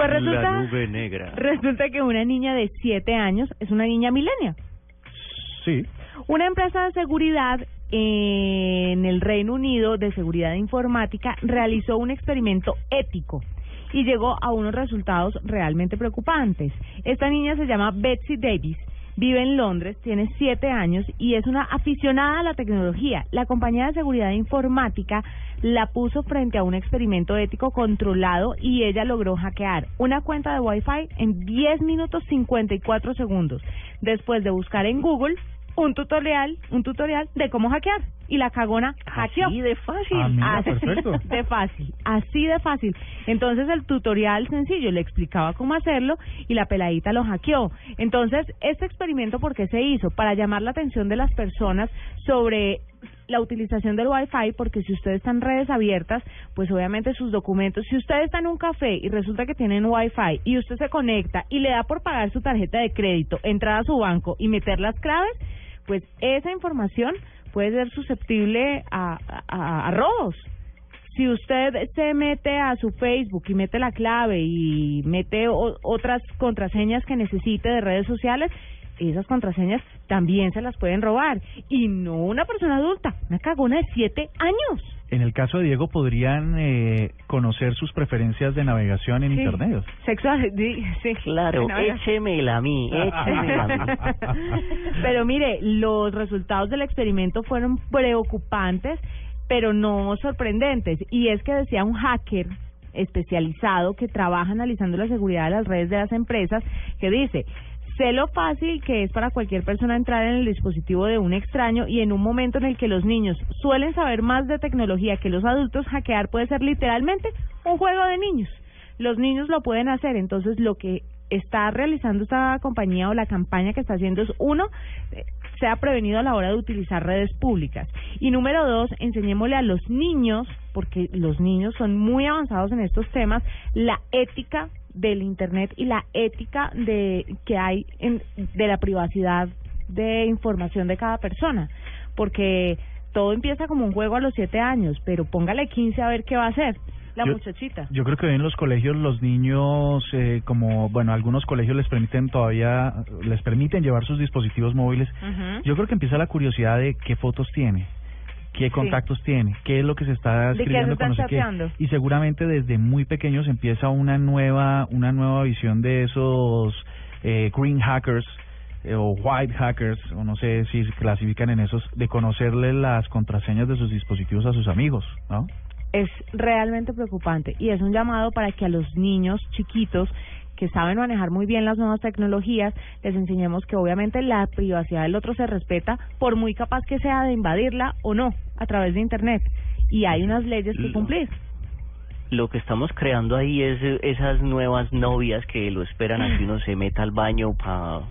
Pues resulta, La nube negra. resulta que una niña de 7 años es una niña milenia. Sí. Una empresa de seguridad en el Reino Unido de seguridad informática realizó un experimento ético y llegó a unos resultados realmente preocupantes. Esta niña se llama Betsy Davis. Vive en Londres, tiene siete años y es una aficionada a la tecnología. La compañía de seguridad informática la puso frente a un experimento ético controlado y ella logró hackear una cuenta de Wi-Fi en 10 minutos 54 segundos, después de buscar en Google un tutorial, un tutorial de cómo hackear y la cagona hackeó. Así de fácil. Ah, mira, Así perfecto. de fácil, así de fácil. Entonces el tutorial sencillo le explicaba cómo hacerlo y la peladita lo hackeó. Entonces, este experimento, ¿por qué se hizo? Para llamar la atención de las personas sobre la utilización del Wi-Fi, porque si usted está en redes abiertas, pues obviamente sus documentos, si usted está en un café y resulta que tienen Wi-Fi y usted se conecta y le da por pagar su tarjeta de crédito, entrar a su banco y meter las claves, pues esa información puede ser susceptible a, robos. Si usted se mete a su Facebook y mete la clave y mete o- otras contraseñas que necesite de redes sociales, esas contraseñas también se las pueden robar. Y no una persona adulta, una cagona de siete años. En el caso de Diego, podrían eh, conocer sus preferencias de navegación en Sí. Internet. Sexual, di- sí. Claro, échemela a mí, échemela a mí. Pero mire, los resultados del experimento fueron preocupantes, pero no sorprendentes. Y es que decía un hacker especializado que trabaja analizando la seguridad de las redes de las empresas, que dice, sé lo fácil que es para cualquier persona entrar en el dispositivo de un extraño y en un momento en el que los niños suelen saber más de tecnología que los adultos, hackear puede ser literalmente un juego de niños. Los niños lo pueden hacer, entonces lo que está realizando esta compañía o la campaña que está haciendo es uno, eh, sea prevenido a la hora de utilizar redes públicas. Y número dos, enseñémosle a los niños, porque los niños son muy avanzados en estos temas, la ética del Internet y la ética de que hay en, de la privacidad de información de cada persona. Porque todo empieza como un juego a los siete años, pero póngale 15 a ver qué va a hacer la Yo- muchachita. Yo creo que hoy en los colegios los niños, eh, como, bueno, algunos colegios les permiten todavía, les permiten llevar sus dispositivos móviles. Yo creo que empieza la curiosidad de qué fotos tiene, qué contactos tiene, qué es lo que se está ¿De qué escribiendo con no sé qué. Y seguramente desde muy pequeños empieza una nueva, una nueva visión de esos eh, green hackers eh, o white hackers, o no sé si se clasifican en esos, de conocerle las contraseñas de sus dispositivos a sus amigos, ¿no? es realmente preocupante y es un llamado para que a los niños chiquitos que saben manejar muy bien las nuevas tecnologías, les enseñemos que obviamente la privacidad del otro se respeta por muy capaz que sea de invadirla o no a través de Internet. Y hay unas leyes que cumplir. Lo que estamos creando ahí es esas nuevas novias que lo esperan a que uno se meta al baño para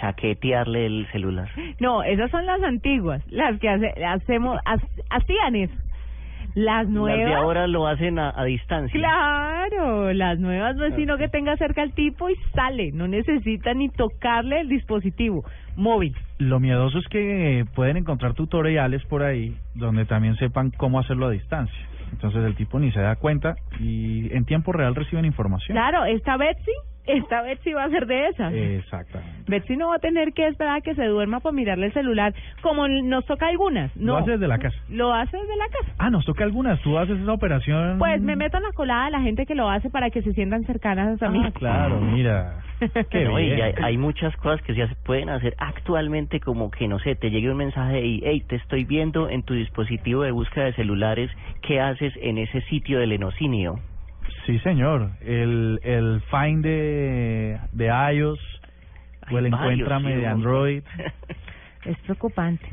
chaquetearle el celular. No, esas son las antiguas, las que hace, hacemos, ha- hacían eso. Las nuevas... Las de ahora lo hacen a, a distancia. Claro, las nuevas no es sino que tenga cerca al tipo y sale, no necesita ni tocarle el dispositivo móvil. Lo miedoso es que pueden encontrar tutoriales por ahí donde también sepan cómo hacerlo a distancia. Entonces el tipo ni se da cuenta y en tiempo real reciben información. Claro, esta Betsy, esta Betsy va a ser de esas. Exactamente. Betsy no va a tener que esperar a que se duerma para mirarle el celular, como nos toca a algunas. No, Lo hace desde la casa. Lo hace desde la casa. Ah, nos toca algunas. Tú haces esa operación. Pues me meto en la colada de la gente que lo hace para que se sientan cercanas a mí. Ah, claro, mira. Qué No, y hay, hay muchas cosas que ya se pueden hacer actualmente como que no sé te llegue un mensaje y hey te estoy viendo en tu dispositivo de búsqueda de celulares qué haces en ese sitio del enocinio Sí, señor. El, el Find de, de iOS o el varios, Encuéntrame sí, de Android. Es preocupante.